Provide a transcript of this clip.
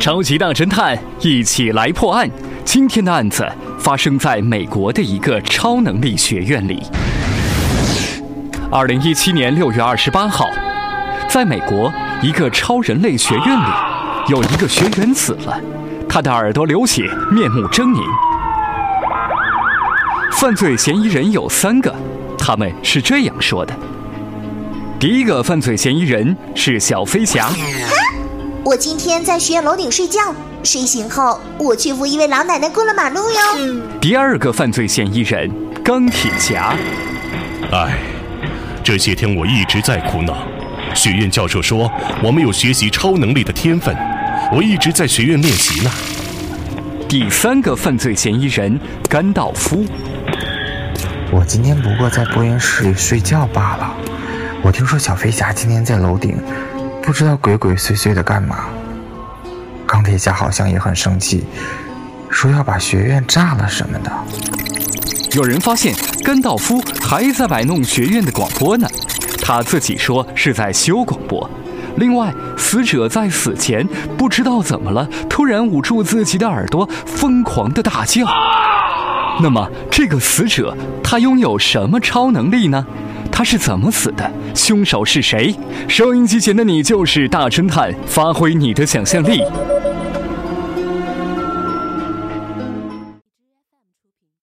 超级大侦探，一起来破案。今天的案子发生在美国的一个超能力学院里。二零一七年六月二十八号，在美国一个超人类学院里，有一个学员死了，他的耳朵流血，面目狰狞。犯罪嫌疑人有三个，他们是这样说的：第一个犯罪嫌疑人是小飞侠。我今天在学院楼顶睡觉，睡醒后我去扶一位老奶奶过了马路哟。第二个犯罪嫌疑人钢铁侠。哎，这些天我一直在苦恼。学院教授说我们有学习超能力的天分，我一直在学院练习呢。第三个犯罪嫌疑人甘道夫。我今天不过在播音室里睡觉罢了。我听说小飞侠今天在楼顶。不知道鬼鬼祟祟的干嘛。钢铁侠好像也很生气，说要把学院炸了什么的。有人发现甘道夫还在摆弄学院的广播呢，他自己说是在修广播。另外，死者在死前不知道怎么了，突然捂住自己的耳朵，疯狂的大叫。那么，这个死者他拥有什么超能力呢？他是怎么死的？凶手是谁？收音机前的你就是大侦探，发挥你的想象力。